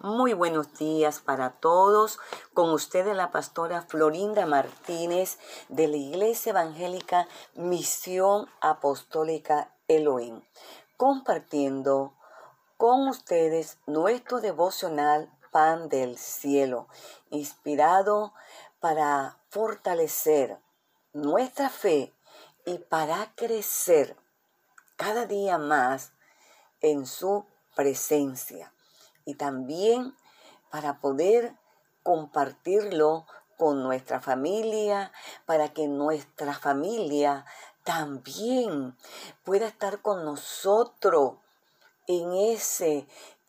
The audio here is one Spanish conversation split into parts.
Muy buenos días para todos. Con ustedes la pastora Florinda Martínez de la Iglesia Evangélica Misión Apostólica Elohim, compartiendo con ustedes nuestro devocional Pan del Cielo, inspirado para fortalecer nuestra fe y para crecer cada día más en su presencia y también para poder compartirlo con nuestra familia, para que nuestra familia también pueda estar con nosotros en ese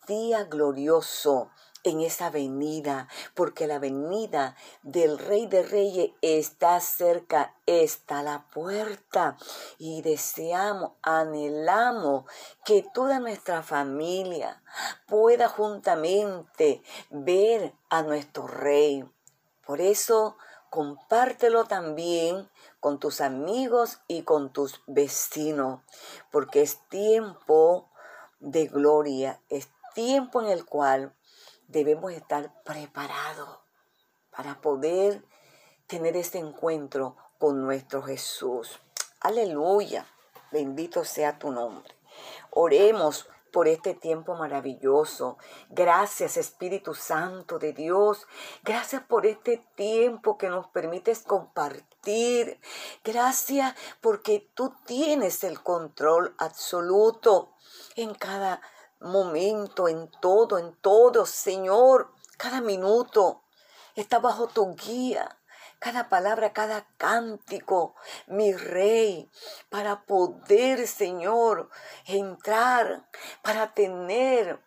día glorioso en esa venida, porque la venida del Rey de Reyes está cerca, está la puerta. Y deseamos, anhelamos que toda nuestra familia pueda juntamente ver a nuestro Rey. Por eso, compártelo también con tus amigos y con tus vecinos, porque es tiempo de gloria, es tiempo en el cual debemos estar preparados para poder tener este encuentro con nuestro Jesús. Aleluya, bendito sea tu nombre. Oremos por este tiempo maravilloso. Gracias Espíritu Santo de Dios. Gracias por este tiempo que nos permites compartir. Gracias porque tú tienes el control absoluto en cada momento, en todo, en todo, Señor, cada minuto está bajo tu guía. Cada palabra, cada cántico, mi rey, para poder, Señor, entrar, para tener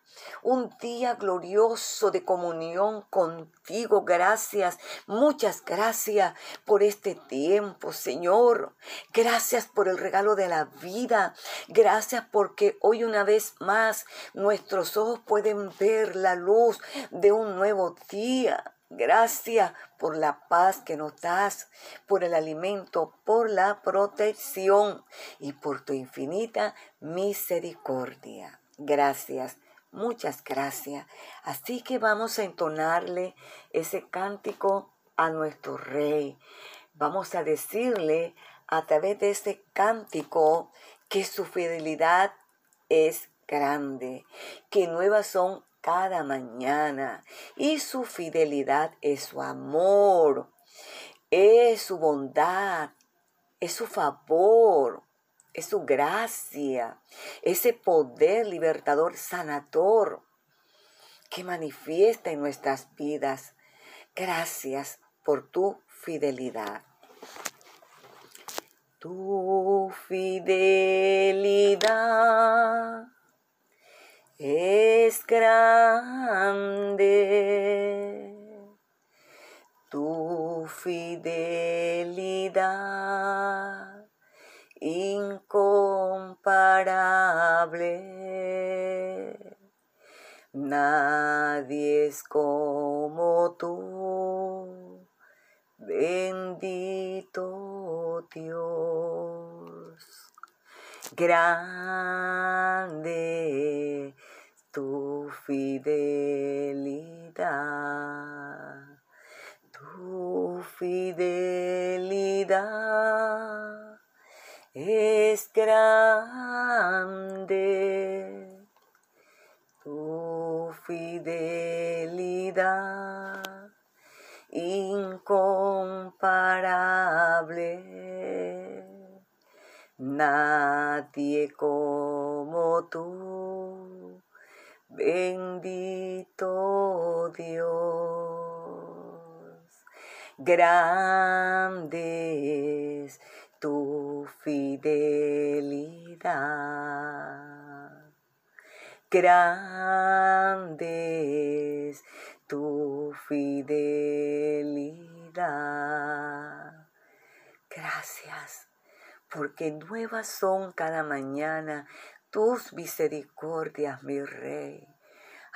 un día glorioso de comunión contigo. Gracias, muchas gracias por este tiempo, Señor. Gracias por el regalo de la vida. Gracias porque hoy una vez más nuestros ojos pueden ver la luz de un nuevo día. Gracias por la paz que nos das, por el alimento, por la protección y por tu infinita misericordia. Gracias. Muchas gracias. Así que vamos a entonarle ese cántico a nuestro rey. Vamos a decirle a través de ese cántico que su fidelidad es grande, que nuevas son cada mañana y su fidelidad es su amor, es su bondad, es su favor, es su gracia, ese poder libertador, sanador que manifiesta en nuestras vidas. Gracias por tu fidelidad. Tu fidelidad es grande. Tu fidelidad incomparable. Nadie es como tú, bendito Dios. Grande tu fidelidad, tu fidelidad es grande tu fidelidad incomparable. Nadie como tú, bendito Dios. Grandes tu fidelidad. Grande es tu fidelidad. Gracias, porque nuevas son cada mañana tus misericordias, mi Rey.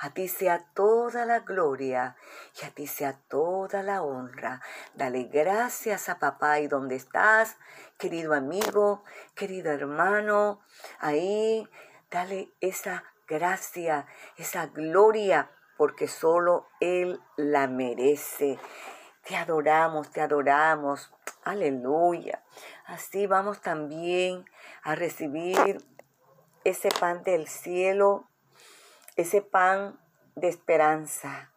A ti sea toda la gloria y a ti sea toda la honra. Dale gracias a papá y donde estás, querido amigo, querido hermano. Ahí, dale esa gracia, esa gloria porque solo Él la merece. Te adoramos, te adoramos. Aleluya. Así vamos también a recibir ese pan del cielo, ese pan de esperanza.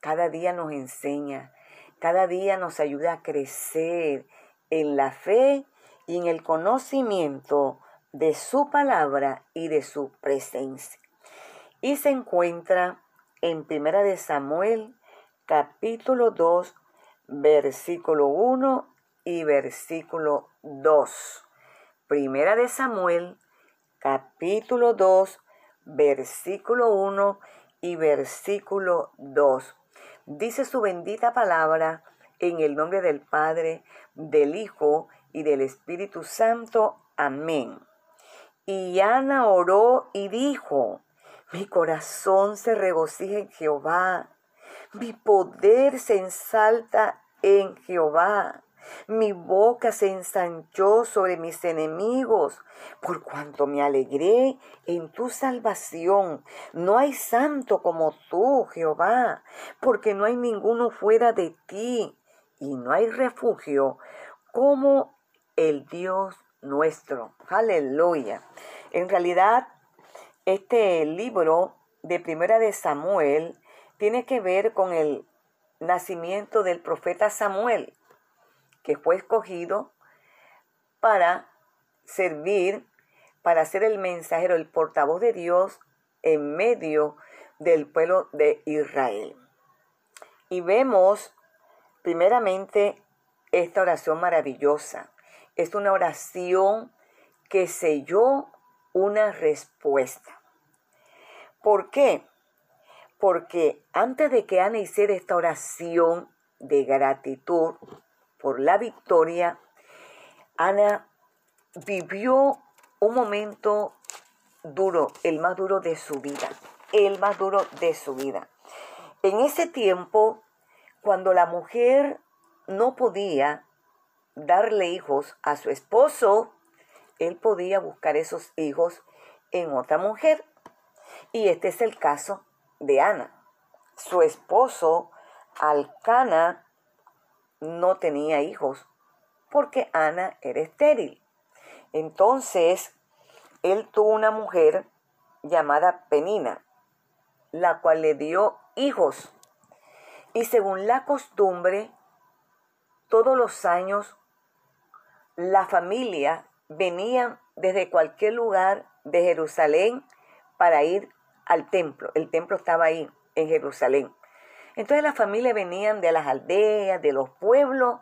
Cada día nos enseña, cada día nos ayuda a crecer en la fe y en el conocimiento de su palabra y de su presencia. Y se encuentra en Primera de Samuel, capítulo 2, versículo 1 y versículo 2. Primera de Samuel, capítulo 2, versículo 1 y versículo 2. Dice su bendita palabra en el nombre del Padre, del Hijo y del Espíritu Santo. Amén. Y Ana oró y dijo, mi corazón se regocija en Jehová, mi poder se ensalta en Jehová. Mi boca se ensanchó sobre mis enemigos, por cuanto me alegré en tu salvación. No hay santo como tú, Jehová, porque no hay ninguno fuera de ti, y no hay refugio como el Dios nuestro. Aleluya. En realidad, este libro de Primera de Samuel tiene que ver con el nacimiento del profeta Samuel, que fue escogido para servir, para ser el mensajero, el portavoz de Dios en medio del pueblo de Israel. Y vemos primeramente esta oración maravillosa. Es una oración que selló una respuesta. ¿Por qué? Porque antes de que Ana hiciera esta oración de gratitud por la victoria, Ana vivió un momento duro, el más duro de su vida, el más duro de su vida. En ese tiempo, cuando la mujer no podía darle hijos a su esposo, él podía buscar esos hijos en otra mujer. Y este es el caso de Ana. Su esposo, Alcana, no tenía hijos porque Ana era estéril. Entonces, él tuvo una mujer llamada Penina, la cual le dio hijos. Y según la costumbre, todos los años la familia venía desde cualquier lugar de Jerusalén para ir al templo. El templo estaba ahí, en Jerusalén. Entonces las familias venían de las aldeas, de los pueblos,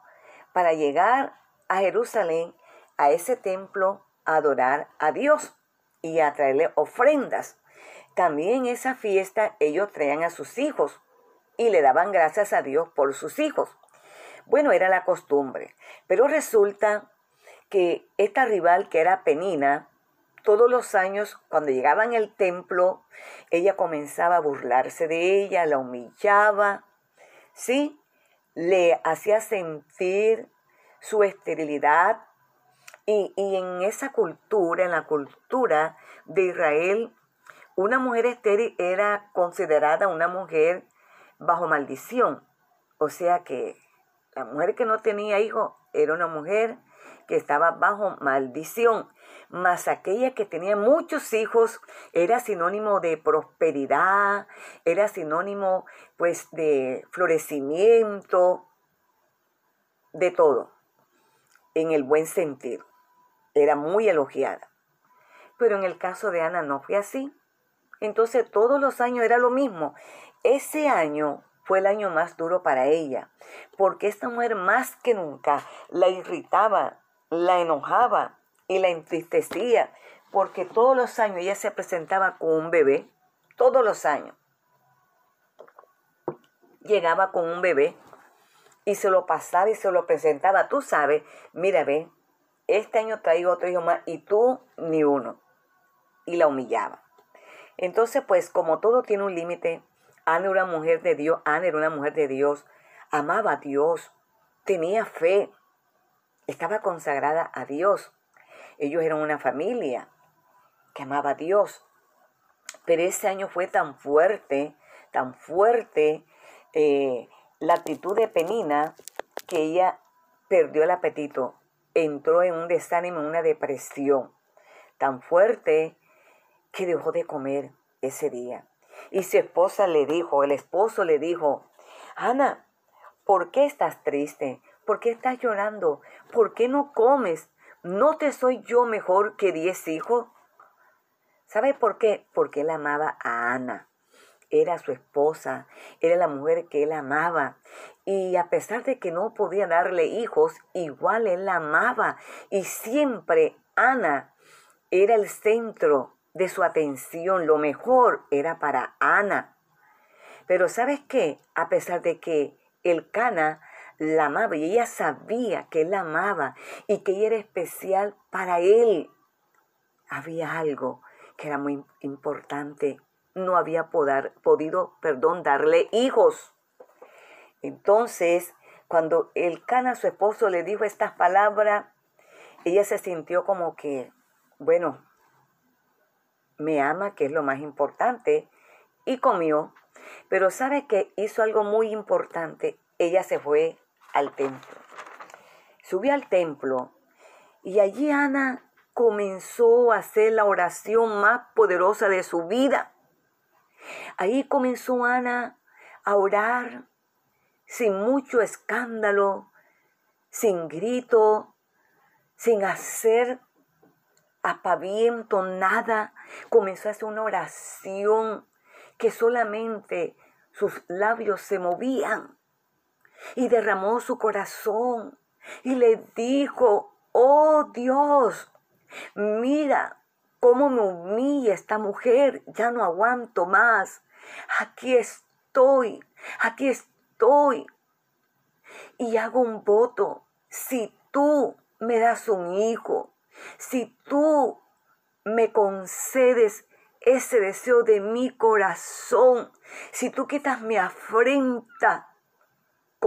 para llegar a Jerusalén, a ese templo, a adorar a Dios y a traerle ofrendas. También esa fiesta ellos traían a sus hijos y le daban gracias a Dios por sus hijos. Bueno, era la costumbre, pero resulta que esta rival que era Penina, todos los años, cuando llegaba en el templo, ella comenzaba a burlarse de ella, la humillaba, ¿sí? Le hacía sentir su esterilidad. Y, y en esa cultura, en la cultura de Israel, una mujer estéril era considerada una mujer bajo maldición. O sea que la mujer que no tenía hijo era una mujer que estaba bajo maldición mas aquella que tenía muchos hijos era sinónimo de prosperidad, era sinónimo pues de florecimiento, de todo, en el buen sentido. Era muy elogiada. Pero en el caso de Ana no fue así. Entonces todos los años era lo mismo. Ese año fue el año más duro para ella, porque esta mujer más que nunca la irritaba, la enojaba, y la entristecía, porque todos los años ella se presentaba con un bebé, todos los años. Llegaba con un bebé y se lo pasaba y se lo presentaba. Tú sabes, mira, ve, este año traigo otro hijo más y tú ni uno. Y la humillaba. Entonces, pues como todo tiene un límite, Ana era una mujer de Dios, Ana era una mujer de Dios, amaba a Dios, tenía fe, estaba consagrada a Dios. Ellos eran una familia que amaba a Dios. Pero ese año fue tan fuerte tan fuerte eh, la actitud de Penina que ella perdió el apetito, entró en un desánimo, en una depresión tan fuerte que dejó de comer ese día. Y su esposa le dijo, el esposo le dijo, Ana, ¿por qué estás triste? ¿Por qué estás llorando? ¿Por qué no comes? ¿No te soy yo mejor que diez hijos? ¿Sabe por qué? Porque él amaba a Ana. Era su esposa, era la mujer que él amaba. Y a pesar de que no podía darle hijos, igual él la amaba. Y siempre Ana era el centro de su atención. Lo mejor era para Ana. Pero ¿sabes qué? A pesar de que el Cana la amaba y ella sabía que él la amaba y que ella era especial para él, había algo que era muy importante. No había podido, perdón, darle hijos. Entonces, cuando el Cana, su esposo, le dijo estas palabras, ella se sintió como que, bueno, me ama, que es lo más importante, y comió. Pero sabe que hizo algo muy importante. Ella se fue al templo. Subió al templo y allí Ana comenzó a hacer la oración más poderosa de su vida. Ahí comenzó Ana a orar sin mucho escándalo, sin grito, sin hacer apaviento, nada. Comenzó a hacer una oración que solamente sus labios se movían y derramó su corazón y le dijo, oh Dios, mira cómo me humilla esta mujer, ya no aguanto más. Aquí estoy, aquí estoy. Y hago un voto, si tú me das un hijo, si tú me concedes ese deseo de mi corazón, si tú quitas mi afrenta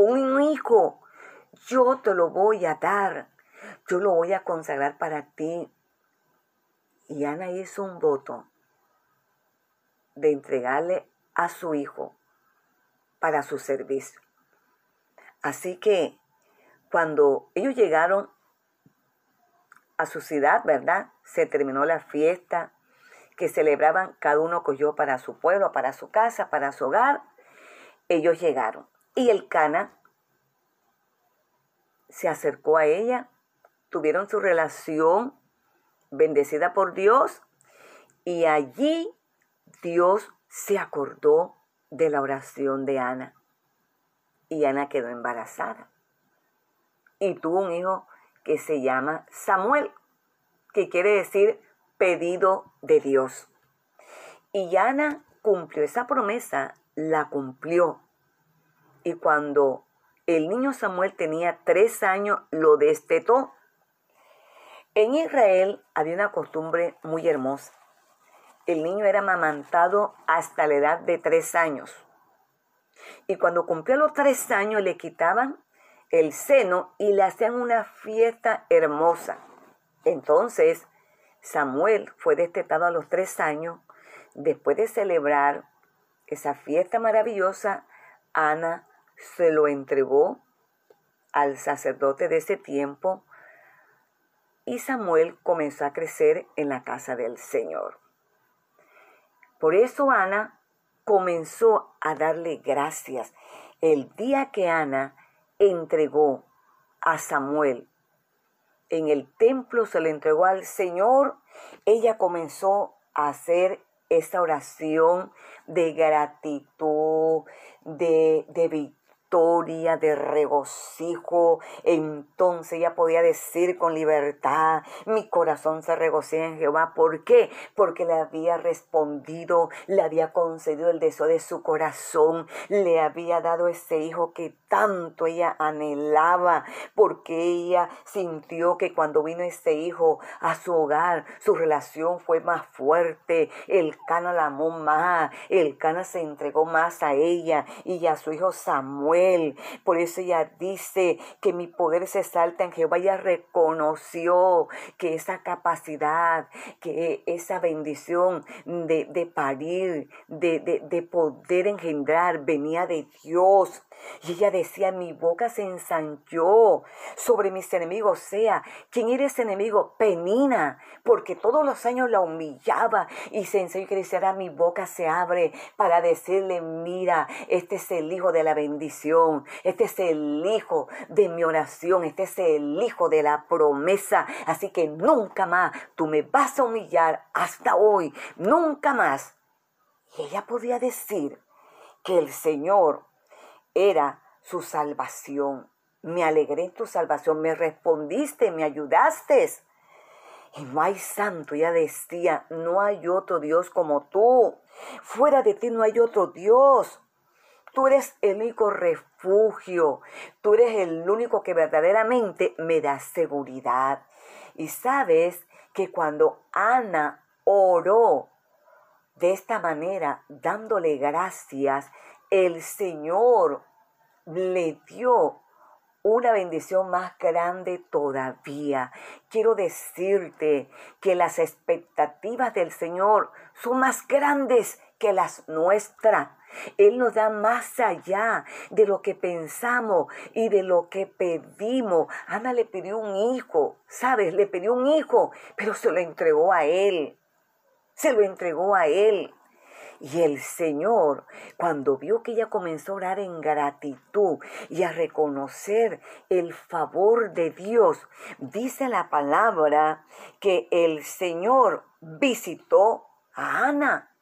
un hijo, yo te lo voy a dar, yo lo voy a consagrar para ti. Y Ana hizo un voto de entregarle a su hijo para su servicio. Así que cuando ellos llegaron a su ciudad, ¿verdad? Se terminó la fiesta que celebraban, cada uno cogió para su pueblo, para su casa, para su hogar. Ellos llegaron. Y el Cana se acercó a ella, tuvieron su relación bendecida por Dios y allí Dios se acordó de la oración de Ana. Y Ana quedó embarazada. Y tuvo un hijo que se llama Samuel, que quiere decir pedido de Dios. Y Ana cumplió esa promesa, la cumplió. Y cuando el niño Samuel tenía tres años, lo destetó. En Israel había una costumbre muy hermosa. El niño era amamantado hasta la edad de tres años. Y cuando cumplió los tres años le quitaban el seno y le hacían una fiesta hermosa. Entonces, Samuel fue destetado a los tres años. Después de celebrar esa fiesta maravillosa, Ana se lo entregó al sacerdote de ese tiempo y Samuel comenzó a crecer en la casa del Señor. Por eso Ana comenzó a darle gracias. El día que Ana entregó a Samuel. En el templo se le entregó al Señor. Ella comenzó a hacer esta oración de gratitud, de, de de regocijo. Entonces ella podía decir con libertad, mi corazón se regocija en Jehová. ¿Por qué? Porque le había respondido, le había concedido el deseo de su corazón, le había dado ese hijo que tanto ella anhelaba, porque ella sintió que cuando vino ese hijo a su hogar, su relación fue más fuerte, el Cana la amó más, el Cana se entregó más a ella y a su hijo Samuel Por eso ella dice que mi poder se salta en Jehová. Ella reconoció que esa capacidad, que esa bendición de, parir, de, de, de poder engendrar, venía de Dios. Y ella decía, mi boca se ensanchó sobre mis enemigos. O sea, ¿quién era ese enemigo? Penina, porque todos los años la humillaba y se enseñó que decía, mi boca se abre para decirle, mira, este es el hijo de la bendición, este es el hijo de mi oración, este es el hijo de la promesa. Así que nunca más tú me vas a humillar hasta hoy, nunca más. Y ella podía decir que el Señor era su salvación. Me alegré en tu salvación, me respondiste, me ayudaste. Y no hay santo, ya decía, no hay otro Dios como tú. Fuera de ti no hay otro Dios. Tú eres el único refugio. Tú eres el único que verdaderamente me da seguridad. Y sabes que cuando Ana oró de esta manera, dándole gracias, el Señor le dio una bendición más grande todavía. Quiero decirte que las expectativas del Señor son más grandes que las nuestras. Él nos da más allá de lo que pensamos y de lo que pedimos. Ana le pidió un hijo, ¿sabes? Le pidió un hijo, pero se lo entregó a Él. Se lo entregó a Él. Y el Señor, cuando vio que ella comenzó a orar en gratitud y a reconocer el favor de Dios, dice la palabra que el Señor visitó a Ana.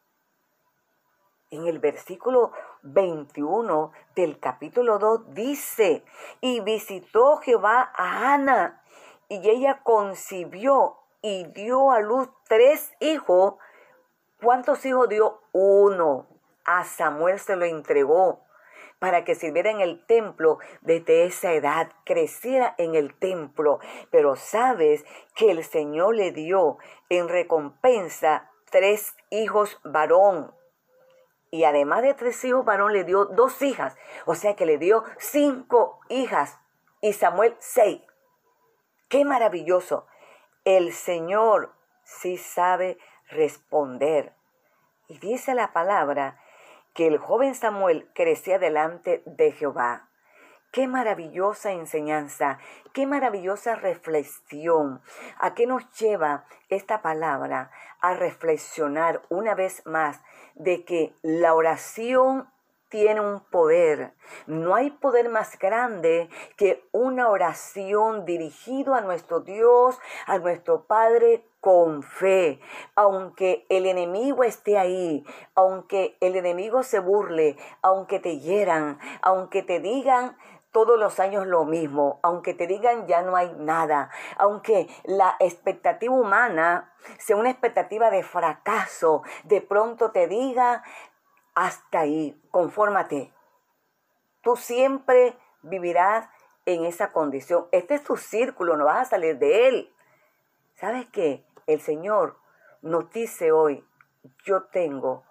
En el versículo 21 del capítulo 2 dice, y visitó Jehová a Ana, y ella concibió y dio a luz tres hijos ¿Cuántos hijos dio? Uno. A Samuel se lo entregó para que sirviera en el templo desde esa edad, creciera en el templo. Pero sabes que el Señor le dio en recompensa tres hijos varón. Y además de tres hijos varón le dio dos hijas. O sea que le dio cinco hijas. Y Samuel seis. Qué maravilloso. El Señor sí sabe responder. Y dice la palabra que el joven Samuel crecía delante de Jehová. Qué maravillosa enseñanza, qué maravillosa reflexión. ¿A qué nos lleva esta palabra? A reflexionar una vez más de que la oración tiene un poder. No hay poder más grande que una oración dirigido a nuestro Dios, a nuestro Padre con fe, aunque el enemigo esté ahí, aunque el enemigo se burle, aunque te hieran, aunque te digan todos los años lo mismo, aunque te digan ya no hay nada, aunque la expectativa humana sea una expectativa de fracaso, de pronto te diga hasta ahí, confórmate. Tú siempre vivirás en esa condición. Este es tu círculo, no vas a salir de él. ¿Sabes qué? El Señor nos dice hoy, yo tengo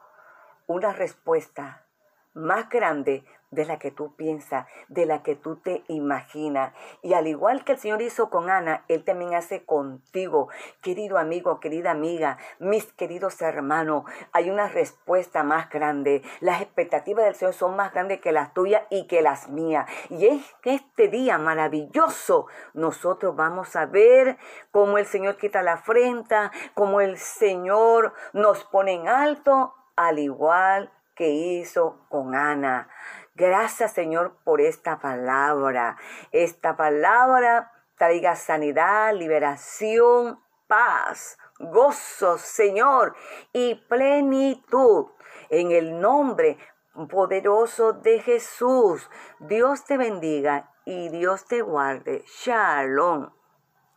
una respuesta más grande de la que tú piensas, de la que tú te imaginas. Y al igual que el Señor hizo con Ana, Él también hace contigo, querido amigo, querida amiga, mis queridos hermanos. Hay una respuesta más grande. Las expectativas del Señor son más grandes que las tuyas y que las mías. Y es que este día maravilloso nosotros vamos a ver cómo el Señor quita la afrenta, cómo el Señor nos pone en alto, al igual que hizo con Ana. Gracias Señor por esta palabra. Esta palabra traiga sanidad, liberación, paz, gozo, Señor, y plenitud. En el nombre poderoso de Jesús, Dios te bendiga y Dios te guarde. Shalom.